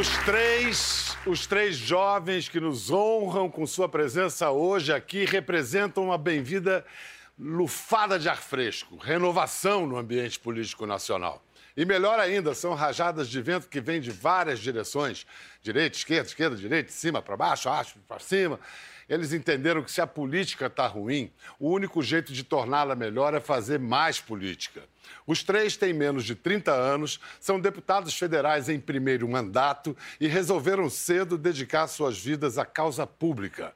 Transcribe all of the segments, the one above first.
os três, os três jovens que nos honram com sua presença hoje aqui representam uma bem-vinda lufada de ar fresco, renovação no ambiente político nacional. E melhor ainda, são rajadas de vento que vêm de várias direções: direita, esquerda, esquerda, direita, de cima para baixo, acho para cima. Eles entenderam que se a política está ruim, o único jeito de torná-la melhor é fazer mais política. Os três têm menos de 30 anos, são deputados federais em primeiro mandato e resolveram cedo dedicar suas vidas à causa pública.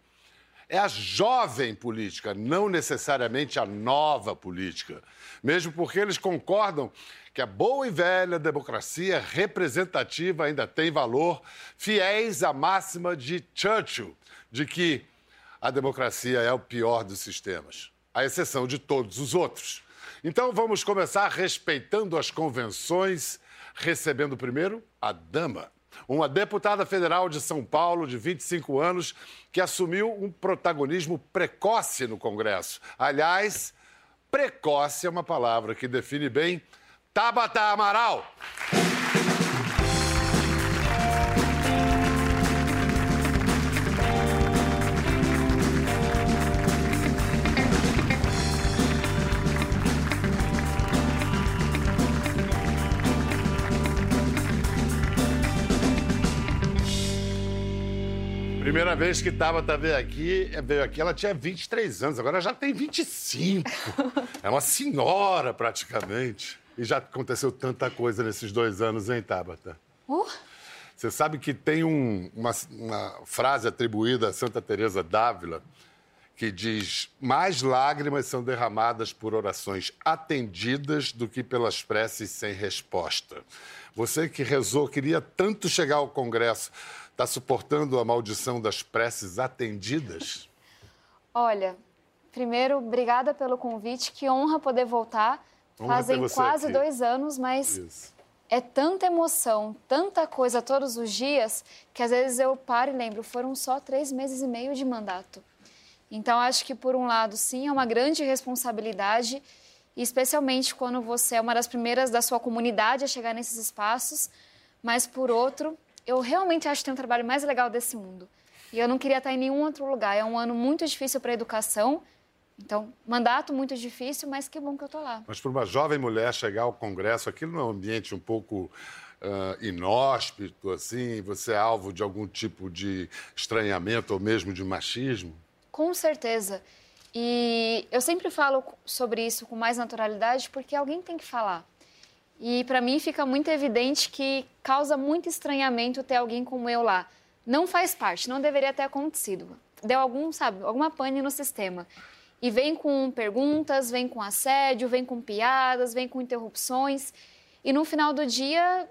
É a jovem política, não necessariamente a nova política. Mesmo porque eles concordam que a boa e velha democracia representativa ainda tem valor, fiéis à máxima de Churchill, de que a democracia é o pior dos sistemas, à exceção de todos os outros. Então vamos começar respeitando as convenções, recebendo primeiro a dama. Uma deputada federal de São Paulo, de 25 anos, que assumiu um protagonismo precoce no Congresso. Aliás, precoce é uma palavra que define bem Tabata Amaral. Primeira vez que Tabata veio aqui, veio aqui, ela tinha 23 anos, agora já tem 25. É uma senhora, praticamente. E já aconteceu tanta coisa nesses dois anos, hein, Tabata? Uh. Você sabe que tem um, uma, uma frase atribuída a Santa Teresa d'Ávila que diz: mais lágrimas são derramadas por orações atendidas do que pelas preces sem resposta. Você que rezou, queria tanto chegar ao Congresso, está suportando a maldição das preces atendidas? Olha, primeiro, obrigada pelo convite, que honra poder voltar. Honra Fazem quase aqui. dois anos, mas Isso. é tanta emoção, tanta coisa todos os dias, que às vezes eu paro e lembro, foram só três meses e meio de mandato. Então, acho que, por um lado, sim, é uma grande responsabilidade, especialmente quando você é uma das primeiras da sua comunidade a chegar nesses espaços, mas, por outro, eu realmente acho que tem um trabalho mais legal desse mundo. E eu não queria estar em nenhum outro lugar. É um ano muito difícil para a educação, então, mandato muito difícil, mas que bom que eu estou lá. Mas para uma jovem mulher chegar ao Congresso, aquilo não é um ambiente um pouco ah, inóspito, assim? Você é alvo de algum tipo de estranhamento ou mesmo de machismo? Com certeza. E eu sempre falo sobre isso com mais naturalidade porque alguém tem que falar. E para mim fica muito evidente que causa muito estranhamento ter alguém como eu lá. Não faz parte, não deveria ter acontecido. Deu algum, sabe, alguma pane no sistema. E vem com perguntas, vem com assédio, vem com piadas, vem com interrupções. E no final do dia,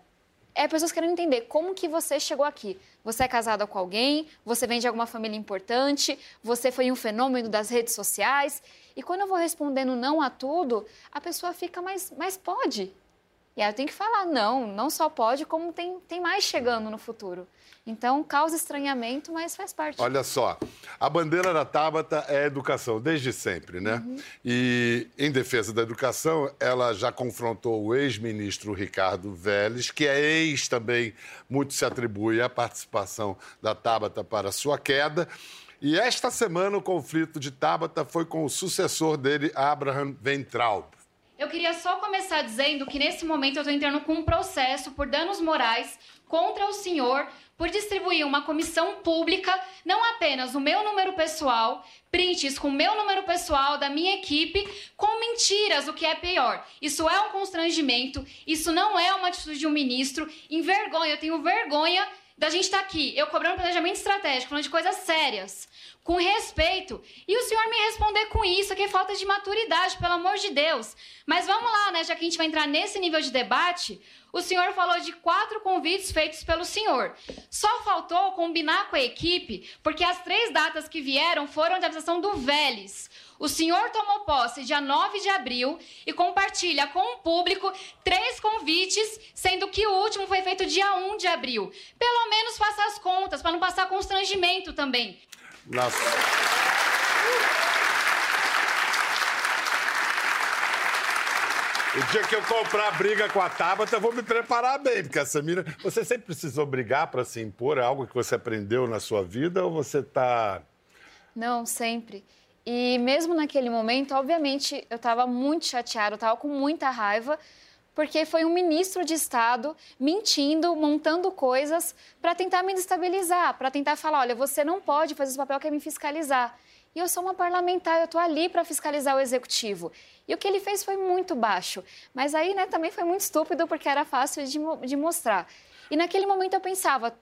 é pessoas querendo entender como que você chegou aqui. Você é casada com alguém, você vem de alguma família importante, você foi um fenômeno das redes sociais. E quando eu vou respondendo não a tudo, a pessoa fica, mas, mas pode. E aí eu tenho que falar, não, não só pode, como tem, tem mais chegando no futuro. Então, causa estranhamento, mas faz parte. Olha só, a bandeira da Tabata é a educação, desde sempre, né? E, em defesa da educação, ela já confrontou o ex-ministro Ricardo Vélez, que é ex também, muito se atribui à participação da Tabata para sua queda. E esta semana o conflito de Tabata foi com o sucessor dele, Abraham Weintraub. Eu queria só começar dizendo que nesse momento eu estou entrando com um processo por danos morais contra o senhor por distribuir uma comissão pública, não apenas o meu número pessoal, prints com o meu número pessoal da minha equipe, com mentiras, o que é pior. Isso é um constrangimento, isso não é uma atitude de um ministro. Envergonha, eu tenho vergonha da gente estar aqui, eu cobrando planejamento estratégico, falando de coisas sérias, com respeito, e o senhor me responder com isso, que é falta de maturidade, pelo amor de Deus. Mas vamos lá, né, já que a gente vai entrar nesse nível de debate, o senhor falou de quatro convites feitos pelo senhor. Só faltou combinar com a equipe, porque as três datas que vieram foram de avisação do Vélez. O senhor tomou posse dia 9 de abril e compartilha com o público três convites, sendo que o último foi feito dia 1 de abril. Pelo menos faça as contas, para não passar constrangimento também. Nossa. O dia que eu comprar briga com a Tabata, eu vou me preparar bem, porque a Samira. Você sempre precisou brigar para se impor? É algo que você aprendeu na sua vida ou você está. Não, sempre. E mesmo naquele momento, obviamente, eu estava muito chateada, estava com muita raiva, porque foi um ministro de Estado mentindo, montando coisas para tentar me destabilizar, para tentar falar: olha, você não pode fazer esse papel que é me fiscalizar. E eu sou uma parlamentar, eu estou ali para fiscalizar o executivo. E o que ele fez foi muito baixo. Mas aí, né, também foi muito estúpido, porque era fácil de, de mostrar. E naquele momento eu pensava,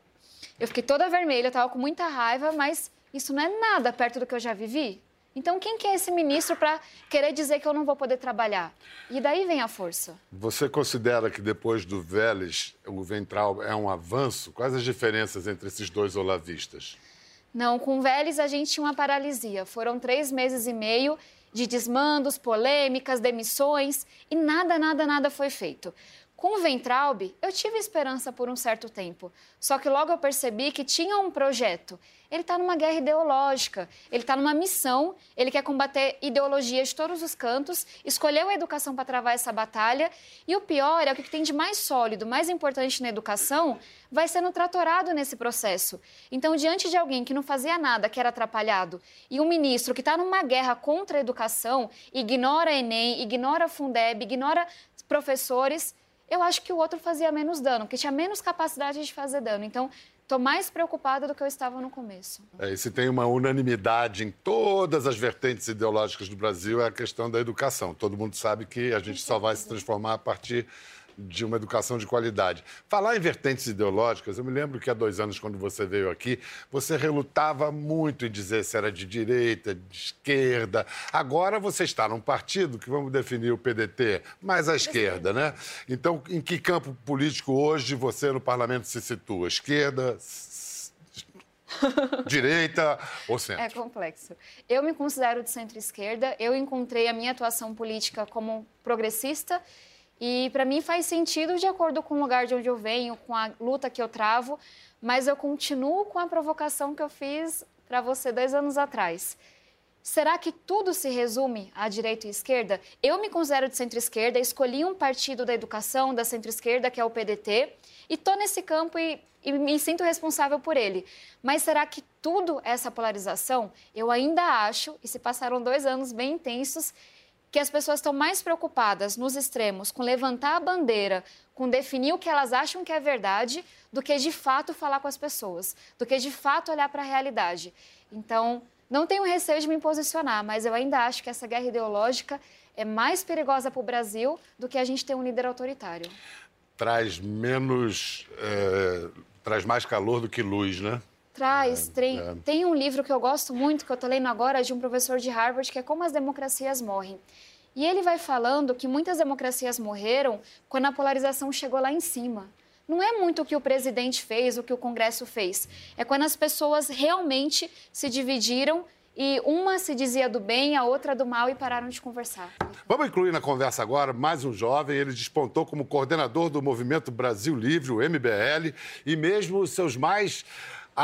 eu fiquei toda vermelha, estava com muita raiva, mas isso não é nada perto do que eu já vivi. Então, quem que é esse ministro para querer dizer que eu não vou poder trabalhar? E daí vem a força. Você considera que depois do Vélez, o Ventral é um avanço? Quais as diferenças entre esses dois olavistas? Não, com o Vélez a gente tinha uma paralisia. Foram três meses e meio de desmandos, polêmicas, demissões e nada, nada, nada foi feito. Com o Ventralbe, eu tive esperança por um certo tempo. Só que logo eu percebi que tinha um projeto. Ele está numa guerra ideológica, ele está numa missão, ele quer combater ideologias de todos os cantos, escolheu a educação para travar essa batalha. E o pior é o que tem de mais sólido, mais importante na educação, vai sendo tratorado nesse processo. Então, diante de alguém que não fazia nada, que era atrapalhado, e um ministro que está numa guerra contra a educação, ignora a Enem, ignora a Fundeb, ignora professores eu acho que o outro fazia menos dano, que tinha menos capacidade de fazer dano. Então, estou mais preocupada do que eu estava no começo. É, e se tem uma unanimidade em todas as vertentes ideológicas do Brasil, é a questão da educação. Todo mundo sabe que a gente só vai se transformar a partir de uma educação de qualidade. Falar em vertentes ideológicas, eu me lembro que há dois anos, quando você veio aqui, você relutava muito em dizer se era de direita, de esquerda. Agora você está num partido que vamos definir o PDT mais à esquerda, né? Então, em que campo político hoje você no parlamento se situa? Esquerda, direita ou centro? É complexo. Eu me considero de centro-esquerda. Eu encontrei a minha atuação política como progressista e para mim faz sentido de acordo com o lugar de onde eu venho, com a luta que eu travo, mas eu continuo com a provocação que eu fiz para você dois anos atrás. Será que tudo se resume à direita e esquerda? Eu me considero de centro-esquerda, escolhi um partido da educação da centro-esquerda, que é o PDT, e estou nesse campo e, e, me sinto responsável por ele. Mas será que tudo essa polarização? Eu ainda acho, e se passaram dois anos bem intensos, que as pessoas estão mais preocupadas nos extremos com levantar a bandeira, com definir o que elas acham que é verdade, do que de fato falar com as pessoas, do que de fato olhar para a realidade. Então, não tenho receio de me posicionar, mas eu ainda acho que essa guerra ideológica é mais perigosa para o Brasil do que a gente ter um líder autoritário. Traz menos. É, traz mais calor do que luz, né? Traz. É, tem, é. tem um livro que eu gosto muito, que eu estou lendo agora, de um professor de Harvard, que é Como as Democracias Morrem. E ele vai falando que muitas democracias morreram quando a polarização chegou lá em cima. Não é muito o que o presidente fez, o que o Congresso fez. É quando as pessoas realmente se dividiram e uma se dizia do bem, a outra do mal e pararam de conversar. Vamos incluir na conversa agora mais um jovem. Ele despontou como coordenador do Movimento Brasil Livre, o MBL, e mesmo os seus mais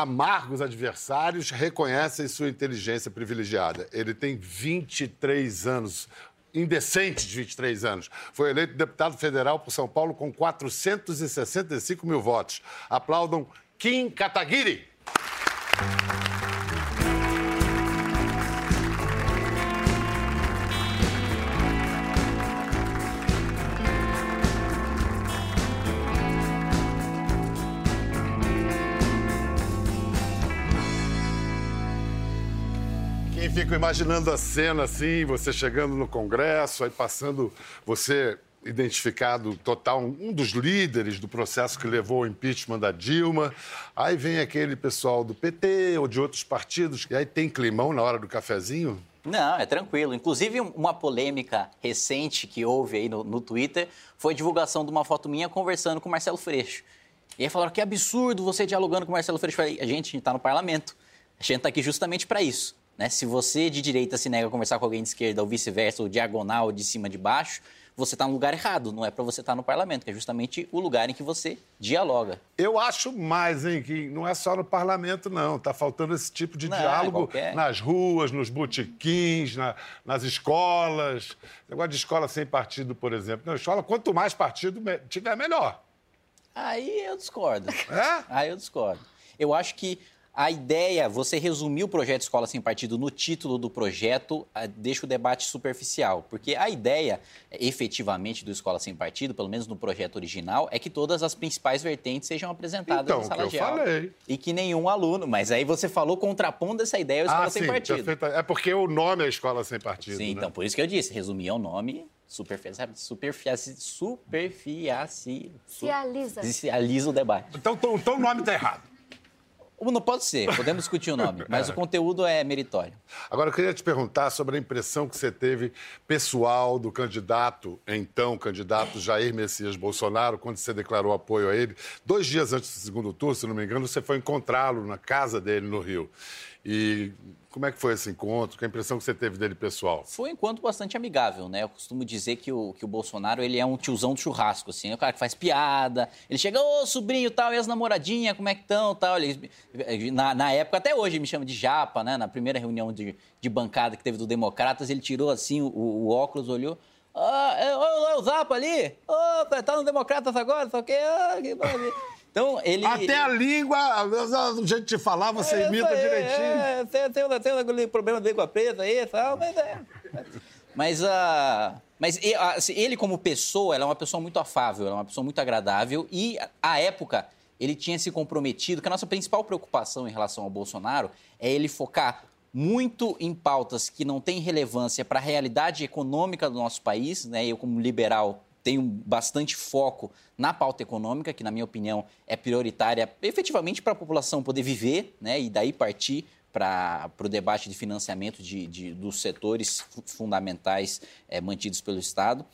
amargos adversários reconhecem sua inteligência privilegiada. Ele tem 23 anos, indecente de 23 anos. Foi eleito deputado federal por São Paulo com 465 mil votos. Aplaudam Kim Kataguiri. Fico imaginando a cena assim, você chegando no Congresso, aí passando, você identificado total, um dos líderes do processo que levou ao impeachment da Dilma. Aí vem aquele pessoal do PT ou de outros partidos, e aí tem climão na hora do cafezinho? Não, é tranquilo. Inclusive, uma polêmica recente que houve aí no, no Twitter foi a divulgação de uma foto minha conversando com o Marcelo Freixo. E aí falaram que absurdo você dialogando com o Marcelo Freixo. Eu falei, a gente, a gente está no parlamento. A gente está aqui justamente para isso. Né? Se você de direita se nega a conversar com alguém de esquerda ou vice-versa, ou diagonal, ou de cima de baixo, você está no lugar errado, não é para você estar tá no parlamento, que é justamente o lugar em que você dialoga. Eu acho mais, hein, que não é só no parlamento, não. Está faltando esse tipo de não, diálogo qualquer... nas ruas, nos botiquins, na, nas escolas. Negócio de escola sem partido, por exemplo. Na escola, quanto mais partido tiver, melhor. Aí eu discordo. É? Aí eu discordo. Eu acho que a ideia, você resumir o projeto Escola Sem Partido no título do projeto, ah, deixa o debate superficial. Porque a ideia, efetivamente, do Escola Sem Partido, pelo menos no projeto original, é que todas as principais vertentes sejam apresentadas então, na sala que de aula. Falei. E que nenhum aluno. Mas aí você falou contrapondo essa ideia ao Escola ah, Sem sim, Partido. Perfeito. É porque o nome é Escola Sem Partido. Sim, né? então por isso que eu disse, resumir é o nome superficializa, superficializa o debate. Então, então, então o nome está errado. Não pode ser, podemos discutir o nome, mas é. o conteúdo é meritório. Agora, eu queria te perguntar sobre a impressão que você teve pessoal do candidato, então candidato Jair Messias Bolsonaro, quando você declarou apoio a ele. Dois dias antes do segundo turno, se não me engano, você foi encontrá-lo na casa dele no Rio. E como é que foi esse encontro? Que a impressão que você teve dele pessoal? Foi um encontro bastante amigável, né? Eu costumo dizer que o, que o Bolsonaro ele é um tiozão do churrasco, assim. É o cara que faz piada. Ele chega, ô sobrinho tal, e as namoradinhas, como é que estão tal. Ele, na, na época, até hoje, me chama de japa, né? Na primeira reunião de, de bancada que teve do Democratas, ele tirou assim o, o óculos, olhou. Ah, é, é, o Zapa ali? Ô, oh, tá no Democratas agora, só que... Ah, que então, ele. Até a língua, o jeito de falar, você é, imita aí, direitinho. É, tem, tem, tem um problema de língua preta aí e tal, mas é. Mas, uh, mas assim, ele, como pessoa, ela é uma pessoa muito afável, ela é uma pessoa muito agradável e, à época, ele tinha se comprometido, que a nossa principal preocupação em relação ao Bolsonaro é ele focar muito em pautas que não têm relevância para a realidade econômica do nosso país, né? Eu, como liberal, tenho bastante foco na pauta econômica, que, na minha opinião, é prioritária efetivamente para a população poder viver, né? E daí partir para o debate de financiamento de, de, dos setores fundamentais é, mantidos pelo Estado.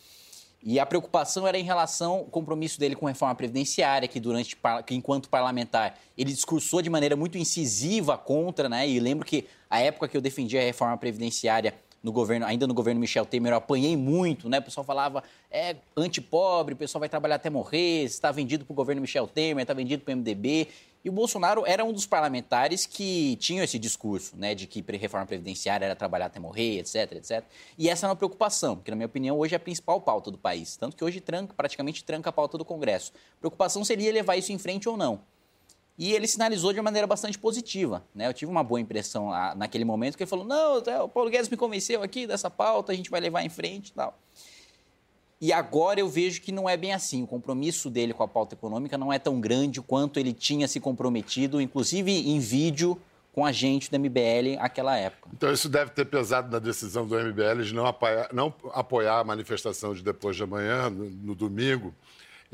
E a preocupação era em relação ao compromisso dele com a reforma previdenciária, que durante que enquanto parlamentar ele discursou de maneira muito incisiva contra, né? E lembro que a época que eu defendia a reforma previdenciária no governo, ainda no governo Michel Temer, eu apanhei muito, né? O pessoal falava, é antipobre, o pessoal vai trabalhar até morrer, está vendido para o governo Michel Temer, está vendido para o MDB. E o Bolsonaro era um dos parlamentares que tinham esse discurso, né, de que reforma previdenciária era trabalhar até morrer, etc, etc. E essa é uma preocupação, que na minha opinião hoje é a principal pauta do país, tanto que hoje tranca, praticamente tranca a pauta do Congresso. A preocupação seria levar isso em frente ou não. E ele sinalizou de uma maneira bastante positiva. Né? Eu tive uma boa impressão lá, naquele momento, que ele falou: não, o Paulo Guedes me convenceu aqui dessa pauta, a gente vai levar em frente e tal. E agora eu vejo que não é bem assim. O compromisso dele com a pauta econômica não é tão grande quanto ele tinha se comprometido, inclusive em vídeo, com a gente do MBL naquela época. Então isso deve ter pesado na decisão do MBL de não apoiar, não apoiar a manifestação de depois de amanhã, no, no domingo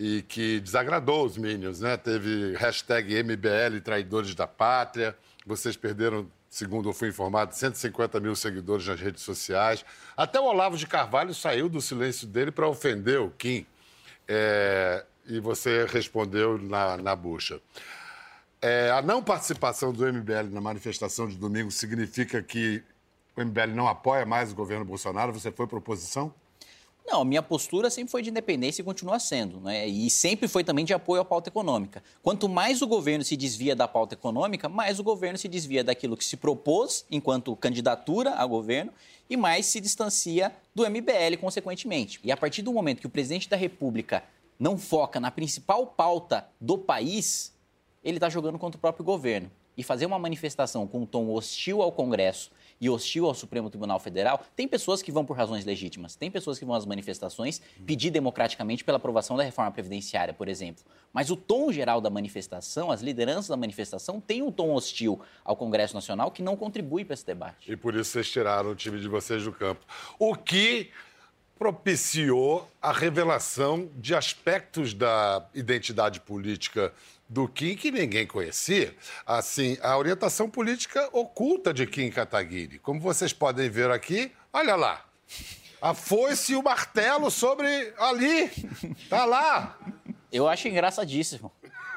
e que desagradou os Minions, né? Teve hashtag MBL Traidores da Pátria. Vocês perderam, segundo eu fui informado, 150 mil seguidores nas redes sociais. Até o Olavo de Carvalho saiu do silêncio dele para ofender o Kim. É... E você respondeu na, na bucha. É, a não participação do MBL na manifestação de domingo significa que o MBL não apoia mais o governo Bolsonaro? Você foi para oposição? Não, a minha postura sempre foi de independência e continua sendo, né? E sempre foi também de apoio à pauta econômica. Quanto mais o governo se desvia da pauta econômica, mais o governo se desvia daquilo que se propôs enquanto candidatura ao governo e mais se distancia do MBL, consequentemente. E a partir do momento que o presidente da República não foca na principal pauta do país, ele está jogando contra o próprio governo. E fazer uma manifestação com um tom hostil ao Congresso e hostil ao Supremo Tribunal Federal, tem pessoas que vão por razões legítimas, tem pessoas que vão às manifestações pedir democraticamente pela aprovação da reforma previdenciária, por exemplo. Mas o tom geral da manifestação, as lideranças da manifestação, têm um tom hostil ao Congresso Nacional que não contribui para esse debate. E por isso vocês tiraram o time de vocês do campo. O que propiciou a revelação de aspectos da identidade política do Kim que ninguém conhecia. Assim, a orientação política oculta de Kim Kataguiri. Como vocês podem ver aqui, olha lá. A foice e o martelo sobre ali. Tá lá. Eu acho engraçadíssimo.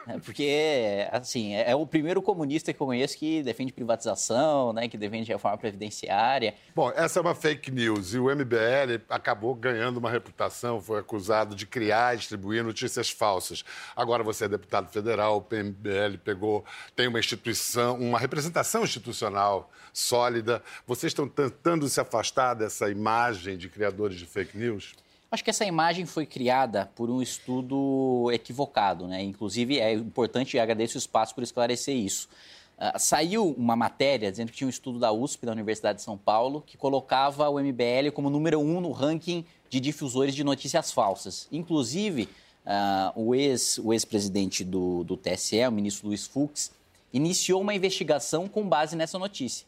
É porque, assim, é, é o primeiro comunista que eu conheço que defende privatização, né, que defende reforma previdenciária. Bom, essa é uma fake news e o MBL acabou ganhando uma reputação, foi acusado de criar e distribuir notícias falsas. Agora você é deputado federal, o MBL pegou, tem uma instituição, uma representação institucional sólida. Vocês estão tentando se afastar dessa imagem de criadores de fake news? Acho que essa imagem foi criada por um estudo equivocado, né? Inclusive, é importante e agradeço o espaço por esclarecer isso. Uh, saiu uma matéria dizendo que tinha um estudo da USP, da Universidade de São Paulo, que colocava o MBL como número um no ranking de difusores de notícias falsas. Inclusive, uh, o ex-presidente ex do, do TSE, o ministro Luiz Fux, iniciou uma investigação com base nessa notícia.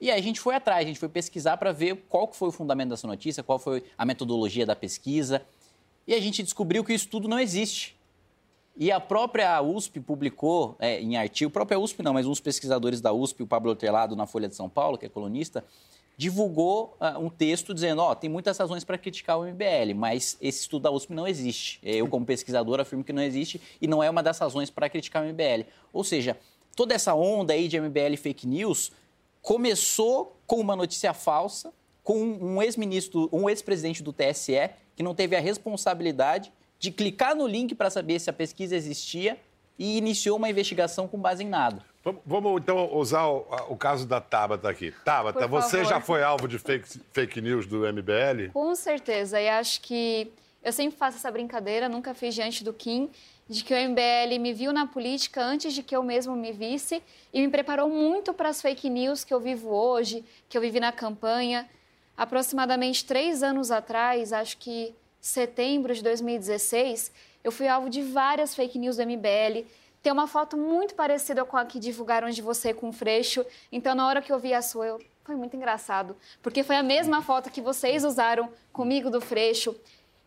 E aí a gente foi atrás, a gente foi pesquisar para ver qual que foi o fundamento dessa notícia, qual foi a metodologia da pesquisa. E a gente descobriu que o estudo não existe. E a própria USP publicou é, em artigo, a própria USP não, mas uns pesquisadores da USP, o Pablo Hortelado, na Folha de São Paulo, que é colunista, divulgou uh, um texto dizendo, ó, oh, tem muitas razões para criticar o MBL, mas esse estudo da USP não existe. Eu, como pesquisador, afirmo que não existe e não é uma das razões para criticar o MBL. Ou seja, toda essa onda aí de MBL fake news começou com uma notícia falsa, com um ex-ministro, um ex-presidente do TSE, que não teve a responsabilidade de clicar no link para saber se a pesquisa existia e iniciou uma investigação com base em nada. Vamos então usar o, o caso da Tabata aqui. Tabata, você já foi alvo de fake, fake news do MBL? Com certeza, e acho que eu sempre faço essa brincadeira, nunca fiz diante do Kim, de que o MBL me viu na política antes de que eu mesmo me visse e me preparou muito para as fake news que eu vivo hoje, que eu vivi na campanha. Aproximadamente três anos atrás, acho que setembro de 2016, eu fui alvo de várias fake news do MBL. Tem uma foto muito parecida com a que divulgaram de você com o Freixo. Então, na hora que eu vi a sua, eu... foi muito engraçado. Porque foi a mesma foto que vocês usaram comigo do Freixo.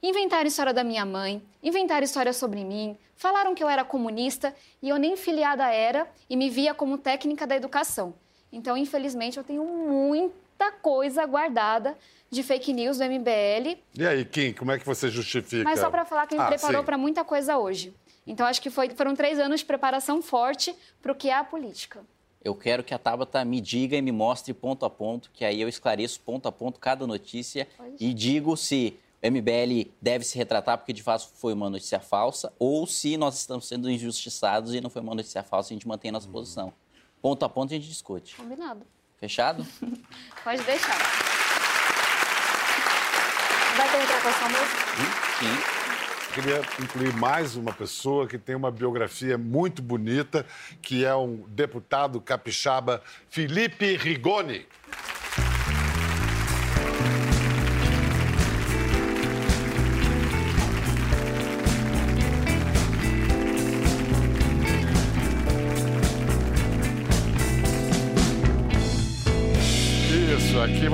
Inventaram história da minha mãe, inventaram história sobre mim, falaram que eu era comunista e eu nem filiada era e me via como técnica da educação. Então, infelizmente, eu tenho muita coisa guardada de fake news do MBL. E aí, Kim, como é que você justifica? Mas só para falar que me ah, preparou para muita coisa hoje. Então, acho que foi, foram três anos de preparação forte para o que é a política. Eu quero que a Tabata me diga e me mostre ponto a ponto, que aí eu esclareço ponto a ponto cada notícia Pode. e digo se MBL deve se retratar porque de fato foi uma notícia falsa, ou se nós estamos sendo injustiçados e não foi uma notícia falsa, a gente mantém a nossa uhum. posição. Ponto a ponto a gente discute. Combinado. Fechado? Pode deixar. Vai ter interpretação mesmo? Sim. Queria incluir mais uma pessoa que tem uma biografia muito bonita, que é um deputado capixaba, Felipe Rigoni.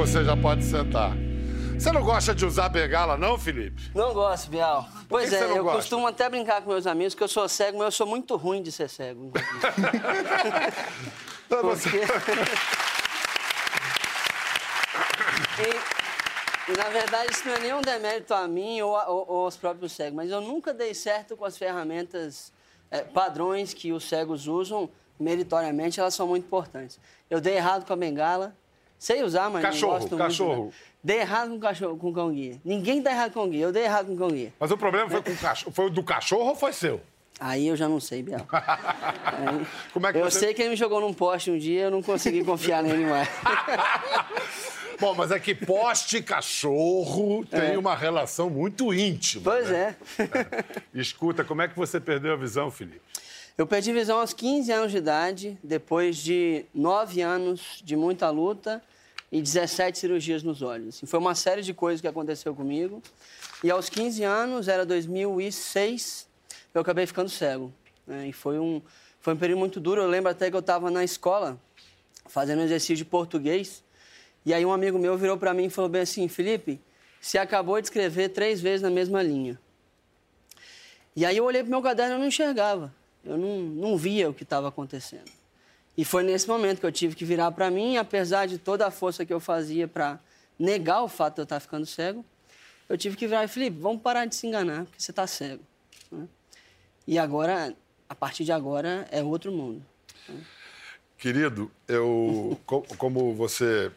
Você já pode sentar. Você não gosta de usar bengala, não, Felipe? Não gosto, Bial. Pois que é, eu gosta? costumo até brincar com meus amigos que eu sou cego, mas eu sou muito ruim de ser cego. Porque... e, na verdade, isso não é nenhum demérito a mim ou, ou, ou aos próprios cegos, mas eu nunca dei certo com as ferramentas é, padrões que os cegos usam meritoriamente, elas são muito importantes. Eu dei errado com a bengala, Sei usar, mas cachorro, não gosto cachorro. muito. Cachorro. Dei errado com cachorro, com cão guia. Ninguém dá errado com cão guia. Eu dei errado com cão guia. Mas o problema foi com o cachorro. Foi o do cachorro ou foi seu? Aí eu já não sei, Biel. Aí, Como é que eu você... sei que ele me jogou num poste um dia, eu não consegui confiar nele mais. Bom, mas é que poste e cachorro é. tem uma relação muito íntima. Pois né? é. é. Escuta, como é que você perdeu a visão, Felipe? Eu perdi visão aos 15 anos de idade, depois de nove anos de muita luta e 17 cirurgias nos olhos. E foi uma série de coisas que aconteceu comigo. E aos 15 anos, era 2006, eu acabei ficando cego. Né? E foi um, foi um período muito duro. Eu lembro até que eu estava na escola, fazendo um exercício de português. E aí um amigo meu virou para mim e falou bem assim, Felipe, você acabou de escrever três vezes na mesma linha. E aí eu olhei para meu caderno e não enxergava. Eu não, não via o que estava acontecendo. E foi nesse momento que eu tive que virar para mim, apesar de toda a força que eu fazia para negar o fato de eu estar ficando cego, eu tive que virar e Felipe, vamos parar de se enganar, porque você está cego. Né? E agora, a partir de agora é outro mundo. Querido, eu, co- como você.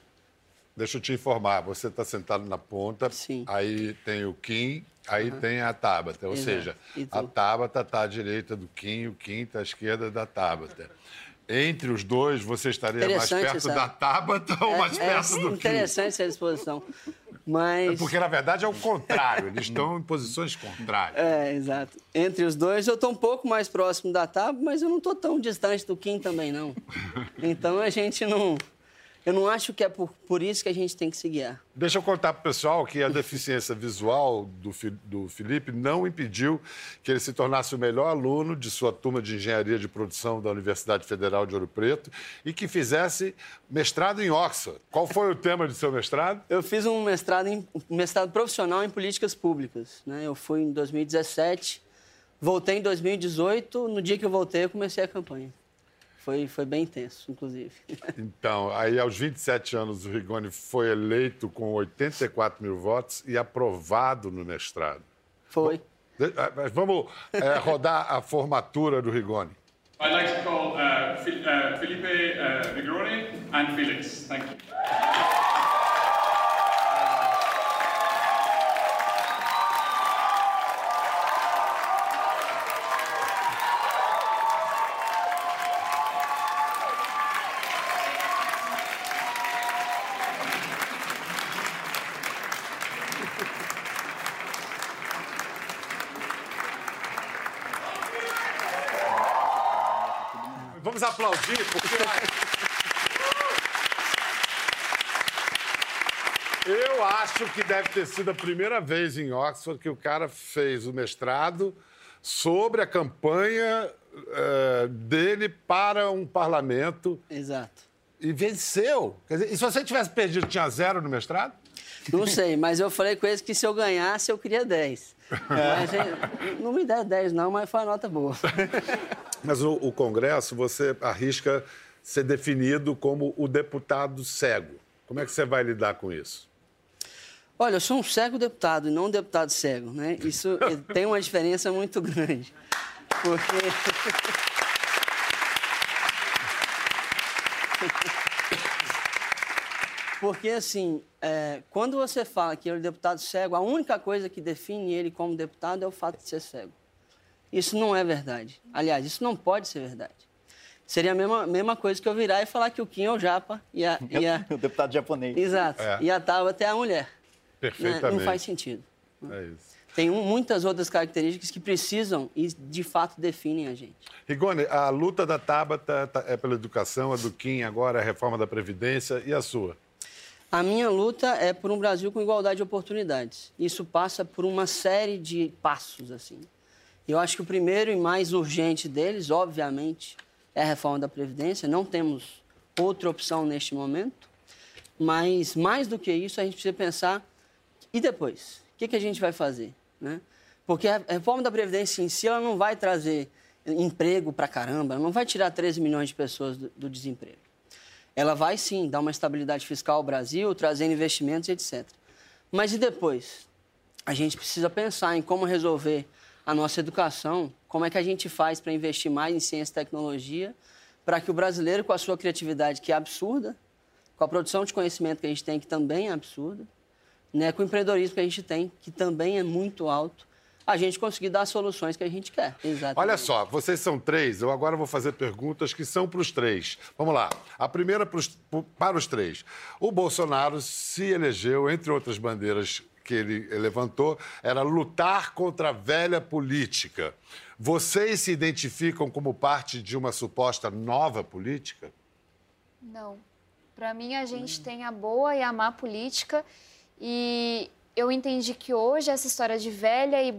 Deixa eu te informar, você está sentado na ponta, Sim. aí tem o Kim, aí tem a Tabata. Ou Exato. seja, a? Tabata está à direita do Kim, o Kim está à esquerda da Tabata. Entre os dois, você estaria mais perto da Tabata ou mais é, perto é do Kim? interessante essa disposição. Mas. Porque, na verdade, é o contrário. Eles estão em posições contrárias. É, exato. Entre os dois, eu estou um pouco mais próximo da Tab, mas eu não estou tão distante do Kim também, não. Então a gente não. Eu não acho que é por, por isso que a gente tem que se guiar. Deixa eu contar para o pessoal que a deficiência visual do, do Felipe não impediu que ele se tornasse o melhor aluno de sua turma de engenharia de produção da Universidade Federal de Ouro Preto e que fizesse mestrado em Oxford. Qual foi o tema de seu mestrado? Eu fiz um mestrado, em, mestrado profissional em políticas públicas. Né? Eu fui em 2017, voltei em 2018. No dia que eu voltei, eu comecei a campanha. Foi, foi bem intenso, inclusive. Então, aí aos 27 anos, o Rigoni foi eleito com 84 mil votos e aprovado no mestrado. Foi. Vamos eh, rodar a formatura do Rigoni. I'd like to call uh, uh, Felipe uh, Vigroni and Felix. Thank you. Acho que deve ter sido a primeira vez em Oxford que o cara fez o mestrado sobre a campanha eh, dele para um parlamento Exato. e venceu. Quer dizer, e se você tivesse perdido, tinha zero no mestrado? Não sei, mas eu falei com eles que se eu ganhasse, eu queria 10. Mas, não me der 10, não, mas foi uma nota boa. Mas o, o Congresso, você arrisca ser definido como o deputado cego. Como é que você vai lidar com isso? Olha, eu sou um cego deputado e não um deputado cego, né? Isso eh, tem uma diferença muito grande. Porque. Porque, assim, é, quando você fala que ele é deputado cego, a única coisa que define ele como deputado é o fato de ser cego. Isso não é verdade. Aliás, isso não pode ser verdade. Seria a mesma, mesma coisa que eu virar e falar que o Kim é o japa e a, e a, o deputado japonês. Exato. É. E a Tabata é a mulher. Né? Perfeitamente. Não faz sentido. É isso. Tem um- muitas outras características que precisam e de fato definem a gente. Rigoni, a luta da Tabata tá- é pela educação, a do Kim agora a reforma da Previdência e a sua? A minha luta é por um Brasil com igualdade de oportunidades. Isso passa por uma série de passos assim. Eu acho que o primeiro e mais urgente deles, obviamente, é a reforma da previdência. Não temos outra opção neste momento. Mas mais do que isso, a gente precisa pensar e depois, o que, que a gente vai fazer, né? Porque a reforma da previdência em si, ela não vai trazer emprego para caramba, não vai tirar 13 milhões de pessoas do, do desemprego. Ela vai sim dar uma estabilidade fiscal ao Brasil, trazendo investimentos, etc. Mas e depois? A gente precisa pensar em como resolver a nossa educação, como é que a gente faz para investir mais em ciência e tecnologia, para que o brasileiro, com a sua criatividade, que é absurda, com a produção de conhecimento que a gente tem, que também é absurda, né, com o empreendedorismo que a gente tem, que também é muito alto, a gente conseguir dar as soluções que a gente quer. Exatamente. Olha só, vocês são três, eu agora vou fazer perguntas que são para os três. Vamos lá. A primeira pros- pro- para os três. O Bolsonaro se elegeu, entre outras bandeiras que ele levantou, era lutar contra a velha política. Vocês se identificam como parte de uma suposta nova política? Não. Para mim, a gente tem a boa e a má política. E eu entendi que hoje essa história de velha e,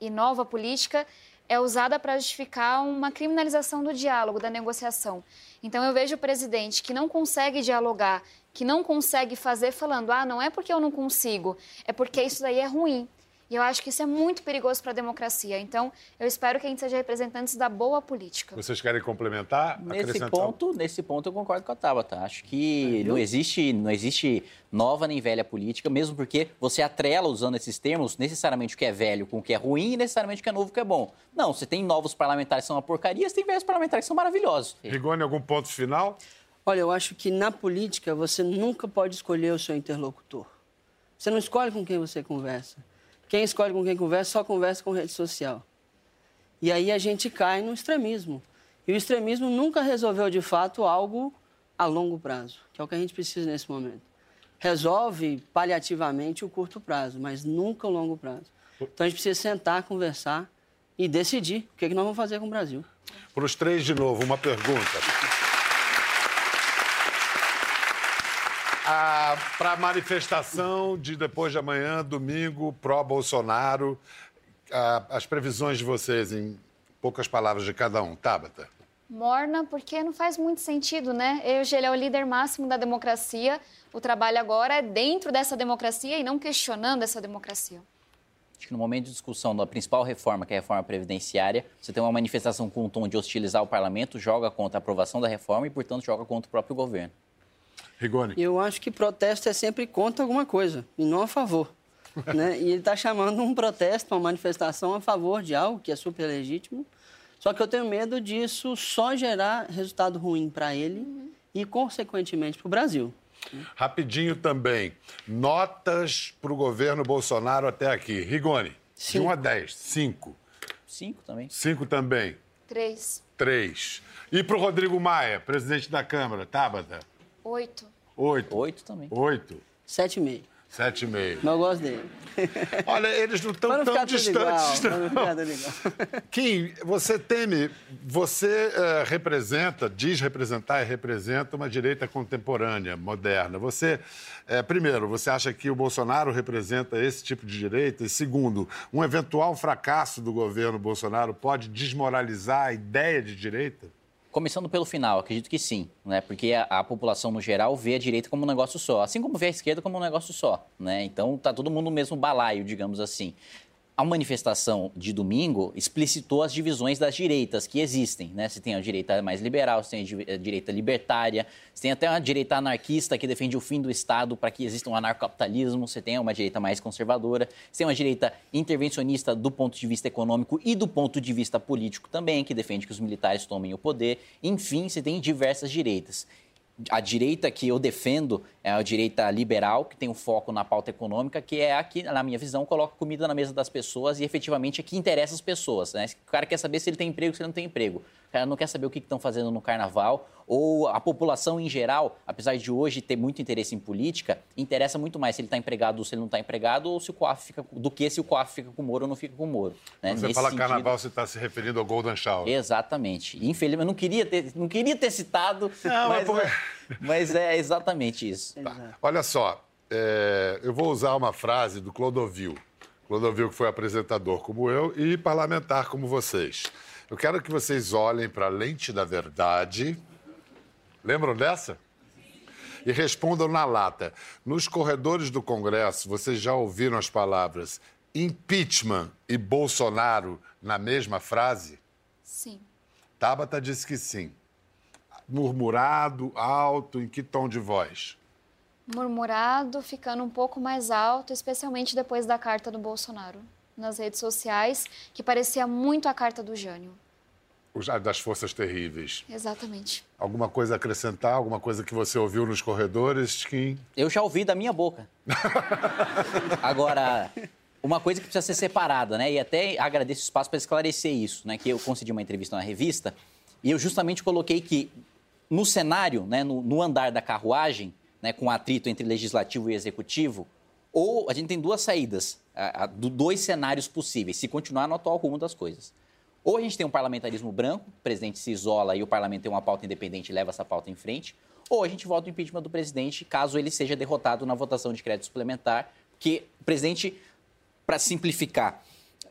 e nova política é usada para justificar uma criminalização do diálogo, da negociação. Então, eu vejo o presidente que não consegue dialogar, que não consegue fazer, falando: ah, não é porque eu não consigo, é porque isso daí é ruim. E eu acho que isso é muito perigoso para a democracia. Então, eu espero que a gente seja representantes da boa política. Vocês querem complementar? Nesse ponto, nesse ponto eu concordo com a Tabata. Acho que não existe, não existe nova nem velha política, mesmo porque você atrela usando esses termos necessariamente o que é velho com o que é ruim e necessariamente o que é novo com o que é bom. Não, você tem novos parlamentares que são uma porcaria, você tem velhos parlamentares que são maravilhosos. Rigoni, algum ponto final? Olha, eu acho que na política você nunca pode escolher o seu interlocutor. Você não escolhe com quem você conversa. Quem escolhe com quem conversa só conversa com rede social. E aí a gente cai no extremismo. E o extremismo nunca resolveu de fato algo a longo prazo, que é o que a gente precisa nesse momento. Resolve paliativamente o curto prazo, mas nunca o longo prazo. Então a gente precisa sentar, conversar e decidir o que, é que nós vamos fazer com o Brasil. Para os três, de novo, uma pergunta. Para a manifestação de depois de amanhã, domingo, pró-Bolsonaro, as previsões de vocês, em poucas palavras de cada um. Tabata. Morna, porque não faz muito sentido, né? Hoje ele é o líder máximo da democracia. O trabalho agora é dentro dessa democracia e não questionando essa democracia. Acho que no momento de discussão da principal reforma, que é a reforma previdenciária, você tem uma manifestação com um tom de hostilizar o parlamento, joga contra a aprovação da reforma e, portanto, joga contra o próprio governo. Rigoni. Eu acho que protesto é sempre contra alguma coisa e não a favor. né? E ele está chamando um protesto, uma manifestação a favor de algo que é super legítimo. Só que eu tenho medo disso só gerar resultado ruim para ele uhum. e, consequentemente, para o Brasil. Rapidinho também. Notas para o governo Bolsonaro até aqui. Rigoni, Cinco. de 1 a 10. 5. 5 também. 5 também. 3. 3. E para o Rodrigo Maia, presidente da Câmara, Tabata? Oito. Oito. Oito também. Oito. Sete e meio. Sete e meio. Não gosto dele. Olha, eles não estão tão distantes. Não. Kim, você teme, você uh, representa, diz representar e representa uma direita contemporânea, moderna. Você, uh, primeiro, você acha que o Bolsonaro representa esse tipo de direita? E segundo, um eventual fracasso do governo Bolsonaro pode desmoralizar a ideia de direita? Começando pelo final, acredito que sim, né? Porque a, a, população no geral vê a direita como um negócio só, assim como vê a esquerda como um negócio só, né? Então tá todo mundo no mesmo balaio, digamos assim a manifestação de domingo explicitou as divisões das direitas que existem. Né? Você tem a direita mais liberal, você tem a direita libertária, você tem até uma direita anarquista que defende o fim do Estado para que exista um anarcocapitalismo, você tem uma direita mais conservadora, você tem uma direita intervencionista do ponto de vista econômico e do ponto de vista político também, que defende que os militares tomem o poder. Enfim, você tem diversas direitas a direita que eu defendo é a direita liberal, que tem um foco na pauta econômica, que é a que, na minha visão, coloca comida na mesa das pessoas e efetivamente é que interessa as pessoas. Né? O cara quer saber se ele tem emprego, se ele não tem emprego. O cara não quer saber o que estão fazendo no carnaval, ou a população em geral, apesar de hoje ter muito interesse em política, interessa muito mais se ele está empregado ou se ele não está empregado, ou se o COAF fica, do que se o COAF fica com o Moro ou não fica com o Moro. Né? Quando você fala sentido... carnaval, você está se referindo ao Golden Shower. Exatamente. Infelizmente, eu não queria ter, não queria ter citado, não, mas, mas, mas, é exatamente isso. Tá. Olha só, é, eu vou usar uma frase do Clodovil. Clodovil, que foi apresentador como eu e parlamentar como vocês. Eu quero que vocês olhem para a lente da verdade. Lembram dessa? E respondam na lata. Nos corredores do Congresso, vocês já ouviram as palavras impeachment e Bolsonaro na mesma frase? Sim. Tabata disse que sim. Murmurado, alto, em que tom de voz? Murmurado, ficando um pouco mais alto, especialmente depois da carta do Bolsonaro nas redes sociais, que parecia muito a carta do Jânio. Das forças terríveis. Exatamente. Alguma coisa a acrescentar? Alguma coisa que você ouviu nos corredores, Kim? Eu já ouvi da minha boca. Agora, uma coisa que precisa ser separada, né? E até agradeço o espaço para esclarecer isso, né? Que eu concedi uma entrevista na revista e eu justamente coloquei que no cenário, né, no, no andar da carruagem, né, com atrito entre legislativo e executivo, ou a gente tem duas saídas, dois cenários possíveis, se continuar no atual rumo das coisas. Ou a gente tem um parlamentarismo branco, o presidente se isola e o parlamento tem uma pauta independente e leva essa pauta em frente, ou a gente vota o impeachment do presidente caso ele seja derrotado na votação de crédito suplementar, que o presidente, para simplificar,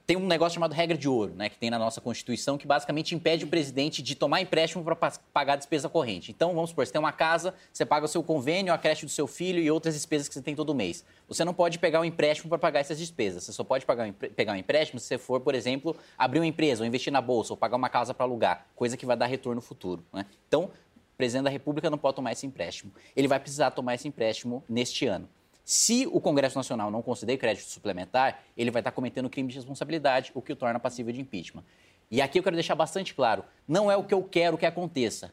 tem um negócio chamado regra de ouro, né, que tem na nossa Constituição, que basicamente impede o presidente de tomar empréstimo para pagar a despesa corrente. Então, vamos supor, você tem uma casa, você paga o seu convênio, a creche do seu filho e outras despesas que você tem todo mês. Você não pode pegar um empréstimo para pagar essas despesas. Você só pode pagar pegar um empréstimo se você for, por exemplo, abrir uma empresa, ou investir na bolsa, ou pagar uma casa para alugar, coisa que vai dar retorno futuro. Né? Então, o presidente da República não pode tomar esse empréstimo. Ele vai precisar tomar esse empréstimo neste ano. Se o Congresso Nacional não conceder crédito suplementar, ele vai estar cometendo crime de responsabilidade, o que o torna passível de impeachment. E aqui eu quero deixar bastante claro: não é o que eu quero que aconteça.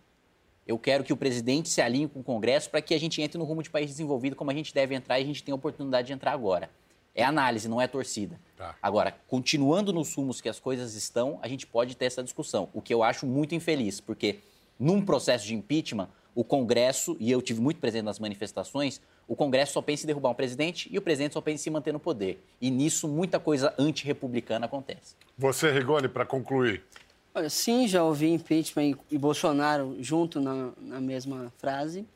Eu quero que o presidente se alinhe com o Congresso para que a gente entre no rumo de país desenvolvido como a gente deve entrar e a gente tem a oportunidade de entrar agora. É análise, não é torcida. Tá. Agora, continuando nos rumos que as coisas estão, a gente pode ter essa discussão, o que eu acho muito infeliz, porque num processo de impeachment, o Congresso, e eu tive muito presente nas manifestações, o Congresso só pensa em derrubar um presidente e o presidente só pensa em se manter no poder. E nisso muita coisa antirrepublicana acontece. Você, Rigoni, para concluir. Olha, sim, já ouvi impeachment e Bolsonaro junto na, na mesma frase.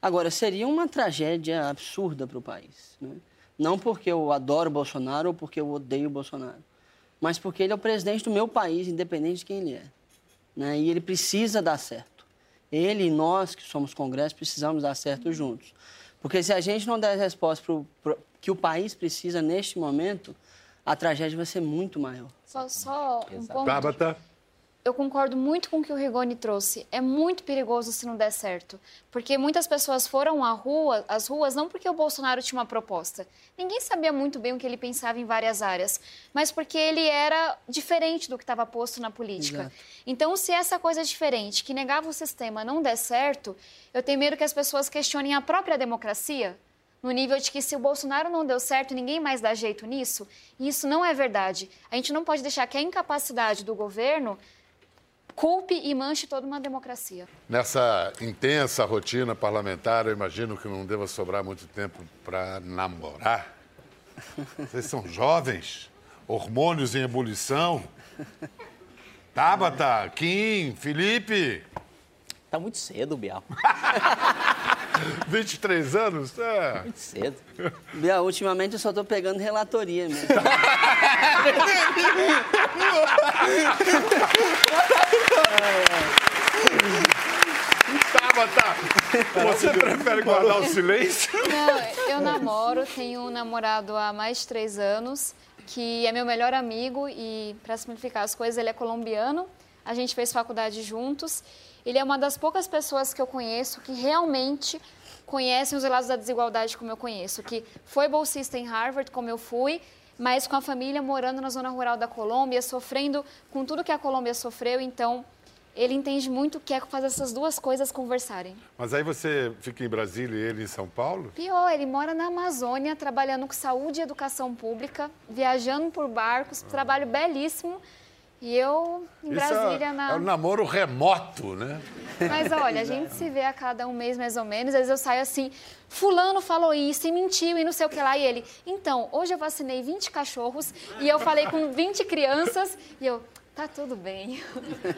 Agora, seria uma tragédia absurda para o país. Né? Não porque eu adoro Bolsonaro ou porque eu odeio Bolsonaro, mas porque ele é o presidente do meu país, independente de quem ele é. Né? E ele precisa dar certo. Ele e nós, que somos Congresso, precisamos dar certo juntos. Porque se a gente não der a resposta pro, pro, que o país precisa neste momento, a tragédia vai ser muito maior. Só, só um ponto. Tabata eu concordo muito com o que o Rigoni trouxe. É muito perigoso se não der certo. Porque muitas pessoas foram à rua, às ruas não porque o Bolsonaro tinha uma proposta. Ninguém sabia muito bem o que ele pensava em várias áreas, mas porque ele era diferente do que estava posto na política. Exato. Então, se essa coisa diferente, que negava o sistema, não der certo, eu tenho medo que as pessoas questionem a própria democracia no nível de que se o Bolsonaro não deu certo, ninguém mais dá jeito nisso. E isso não é verdade. A gente não pode deixar que a incapacidade do governo culpe e manche toda uma democracia. Nessa intensa rotina parlamentar, eu imagino que não deva sobrar muito tempo para namorar. Vocês são jovens, hormônios em ebulição. Tabata, Kim, Felipe. Tá muito cedo, Bial. 23 anos? É. Muito cedo. Bial, ultimamente eu só tô pegando relatoria mesmo. Tabata, você prefere guardar o silêncio? Não, eu namoro, tenho um namorado há mais de três anos, que é meu melhor amigo e, para simplificar as coisas, ele é colombiano. A gente fez faculdade juntos ele é uma das poucas pessoas que eu conheço que realmente conhecem os lados da desigualdade como eu conheço, que foi bolsista em Harvard, como eu fui, mas com a família morando na zona rural da Colômbia, sofrendo com tudo que a Colômbia sofreu, então ele entende muito que é fazer essas duas coisas conversarem. Mas aí você fica em Brasília e ele em São Paulo? Pior, ele mora na Amazônia, trabalhando com saúde e educação pública, viajando por barcos, ah. trabalho belíssimo. E eu em Isso é Brasília é, na. É um namoro remoto, né? Mas olha, a gente se vê a cada um mês mais ou menos. Às vezes eu saio assim, fulano falou isso e mentiu e não sei o que lá. E ele, então, hoje eu vacinei 20 cachorros e eu falei com 20 crianças e eu. Tá tudo bem.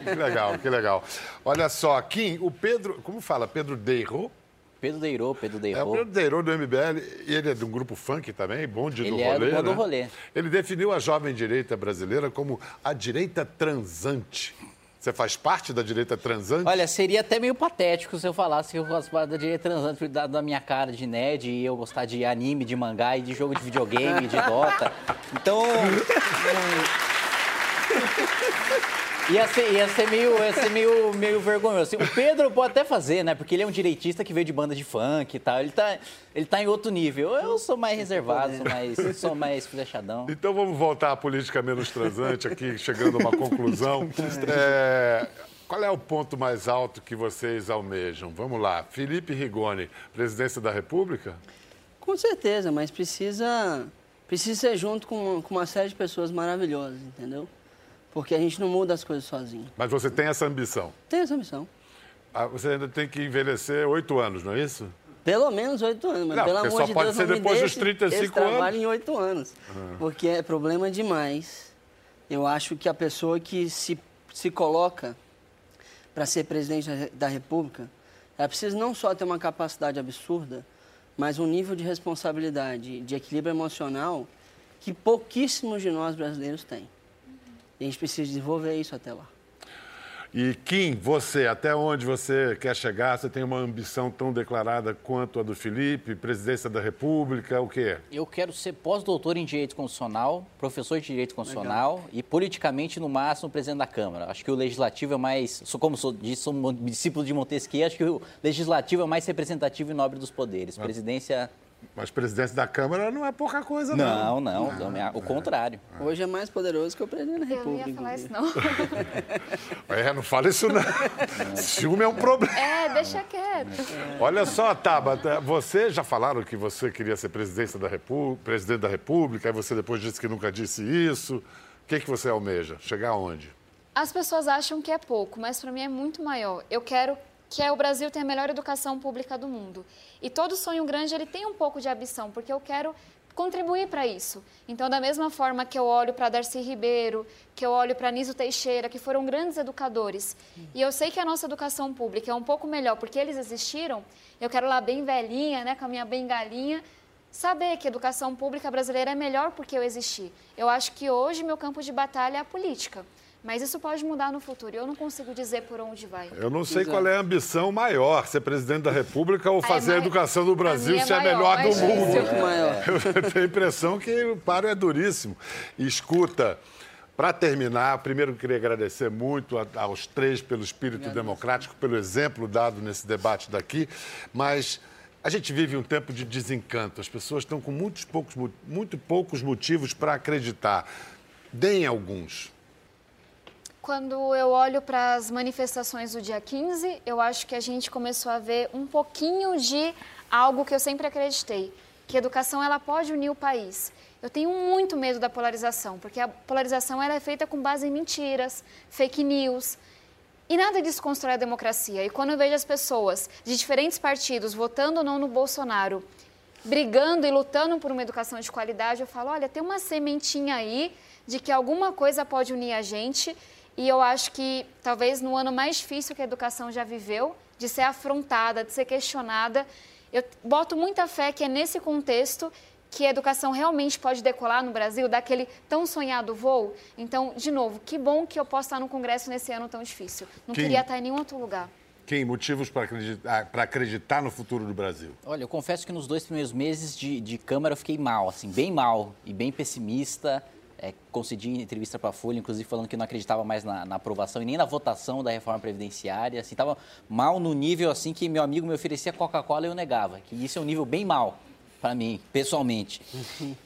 Que legal, que legal. Olha só, Kim, o Pedro, como fala? Pedro Deiro, Pedro Deirô, Pedro Deirô. É o Pedro Deirô do MBL, e ele é de um grupo funk também, bonde ele do é rolê, do, né? do rolê. Ele definiu a jovem direita brasileira como a direita transante. Você faz parte da direita transante? Olha, seria até meio patético se eu falasse que eu faço parte da direita transante, dado da minha cara de nerd e eu gostar de anime, de mangá e de jogo de videogame, de Dota. Então... Ia ser, ia ser, meio, ia ser meio, meio vergonhoso. Assim, o Pedro pode até fazer, né? Porque ele é um direitista que veio de banda de funk e tal. Ele tá, ele tá em outro nível. Eu sou mais reservado, sou mais, sou mais flechadão. Então vamos voltar à política menos transante aqui, chegando a uma conclusão. É, qual é o ponto mais alto que vocês almejam? Vamos lá. Felipe Rigoni, presidência da República? Com certeza, mas precisa, precisa ser junto com, com uma série de pessoas maravilhosas, entendeu? Porque a gente não muda as coisas sozinho. Mas você tem essa ambição? Tenho essa ambição. Ah, você ainda tem que envelhecer oito anos, não é isso? Pelo menos oito anos, mas não, pelo amor só de pode Deus, ser depois dos 35 esse anos. trabalho em oito anos. Uhum. Porque é problema demais. Eu acho que a pessoa que se, se coloca para ser presidente da República, ela precisa não só ter uma capacidade absurda, mas um nível de responsabilidade, de equilíbrio emocional que pouquíssimos de nós brasileiros têm. E a gente precisa desenvolver isso até lá. E Kim, você, até onde você quer chegar? Você tem uma ambição tão declarada quanto a do Felipe? Presidência da República, o quê? Eu quero ser pós-doutor em Direito Constitucional, professor de Direito Constitucional Legal. e politicamente, no máximo, presidente da Câmara. Acho que o Legislativo é mais, sou, como sou, sou um discípulo de Montesquieu, acho que o Legislativo é mais representativo e nobre dos poderes. Presidência mas presidente da Câmara não é pouca coisa, não. Não, não. não o contrário. Hoje é mais poderoso que o presidente da República. Eu não ia falar isso, não. é, não fala isso, não. Ciúme é um problema. É, deixa quieto. Olha só, Tabata, você já falaram que você queria ser presidente da, República, presidente da República, aí você depois disse que nunca disse isso. O que, que você almeja? Chegar aonde? As pessoas acham que é pouco, mas para mim é muito maior. Eu quero que é o Brasil ter a melhor educação pública do mundo. E todo sonho grande ele tem um pouco de ambição, porque eu quero contribuir para isso. Então, da mesma forma que eu olho para Darcy Ribeiro, que eu olho para Niso Teixeira, que foram grandes educadores, e eu sei que a nossa educação pública é um pouco melhor porque eles existiram, eu quero lá bem velhinha, né, com a minha bengalinha, saber que a educação pública brasileira é melhor porque eu existi. Eu acho que hoje meu campo de batalha é a política. Mas isso pode mudar no futuro. Eu não consigo dizer por onde vai. Eu não sei Exato. qual é a ambição maior, ser presidente da República ou fazer é a educação do Brasil ser é a melhor do mundo. É. Eu tenho a impressão que o paro é duríssimo. escuta, para terminar, primeiro eu queria agradecer muito aos três pelo espírito democrático, pelo exemplo dado nesse debate daqui, mas a gente vive um tempo de desencanto. As pessoas estão com muitos poucos, muito poucos motivos para acreditar. Deem alguns quando eu olho para as manifestações do dia 15, eu acho que a gente começou a ver um pouquinho de algo que eu sempre acreditei, que a educação ela pode unir o país. Eu tenho muito medo da polarização, porque a polarização ela é feita com base em mentiras, fake news, e nada disso constrói a democracia. E quando eu vejo as pessoas de diferentes partidos votando ou não no Bolsonaro, brigando e lutando por uma educação de qualidade, eu falo, olha, tem uma sementinha aí de que alguma coisa pode unir a gente e eu acho que talvez no ano mais difícil que a educação já viveu, de ser afrontada, de ser questionada, eu boto muita fé que é nesse contexto que a educação realmente pode decolar no Brasil, daquele tão sonhado voo. Então, de novo, que bom que eu posso estar no Congresso nesse ano tão difícil. Não Quem? queria estar em nenhum outro lugar. Quem? Motivos para acreditar, acreditar no futuro do Brasil? Olha, eu confesso que nos dois primeiros meses de, de Câmara eu fiquei mal, assim, bem mal e bem pessimista é, concedi entrevista para a Folha, inclusive falando que não acreditava mais na, na, aprovação e nem na votação da reforma previdenciária. Assim, estava mal no nível assim que meu amigo me oferecia Coca-Cola e eu negava. Que isso é um nível bem mal para mim, pessoalmente.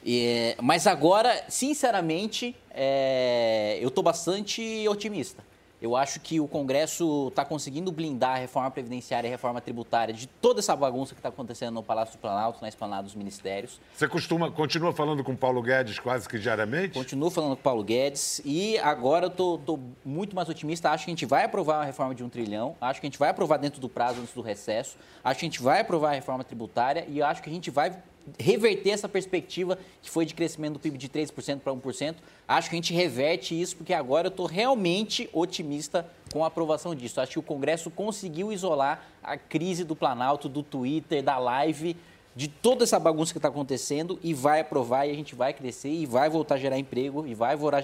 mas agora, sinceramente, é, eu estou bastante otimista. Eu acho que o Congresso está conseguindo blindar a reforma previdenciária e a reforma tributária de toda essa bagunça que está acontecendo no Palácio do Planalto, na esplanada dos ministérios. Você costuma, continua falando com o Paulo Guedes quase que diariamente? Continuo falando com o Paulo Guedes e agora eu estou muito mais otimista. Acho que a gente vai aprovar a reforma de um trilhão, acho que a gente vai aprovar dentro do prazo, antes do recesso, acho que a gente vai aprovar a reforma tributária e acho que a gente vai reverter essa perspectiva que foi de crescimento do PIB de 3% para 1%. Acho que a gente reverte isso, porque agora eu estou realmente otimista com a aprovação disso. Acho que o Congresso conseguiu isolar a crise do Planalto, do Twitter, da live, de toda essa bagunça que está acontecendo e vai aprovar e a gente vai crescer e vai voltar a gerar emprego e vai voltar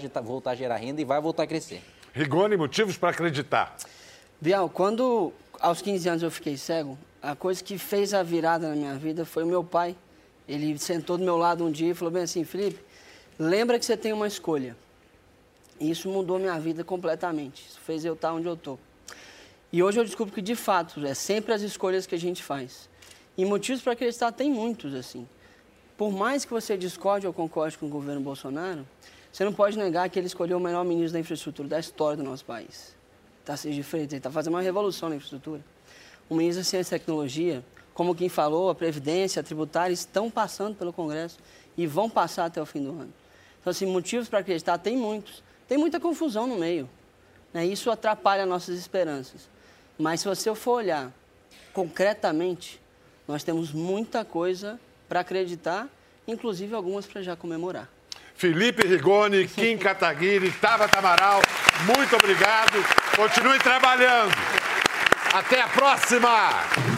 a gerar renda e vai voltar a crescer. Rigoni, motivos para acreditar? Bial, quando aos 15 anos eu fiquei cego, a coisa que fez a virada na minha vida foi o meu pai ele sentou do meu lado um dia e falou bem assim, Felipe, lembra que você tem uma escolha. Isso mudou minha vida completamente. Isso fez eu estar onde eu estou. E hoje eu descubro que, de fato, é sempre as escolhas que a gente faz. E motivos para acreditar tem muitos, assim. Por mais que você discorde ou concorde com o governo Bolsonaro, você não pode negar que ele escolheu o melhor ministro da infraestrutura da história do nosso país. Tarcísio de Freitas, ele está fazendo uma revolução na infraestrutura. O ministro da Ciência e Tecnologia, como quem falou, a Previdência, a tributária estão passando pelo Congresso e vão passar até o fim do ano. Então, assim, motivos para acreditar tem muitos. Tem muita confusão no meio. Né? Isso atrapalha nossas esperanças. Mas se você for olhar concretamente, nós temos muita coisa para acreditar, inclusive algumas para já comemorar. Felipe Rigoni, Kim Kataguiri, Tava Tamaral, muito obrigado. Continue trabalhando. Até a próxima!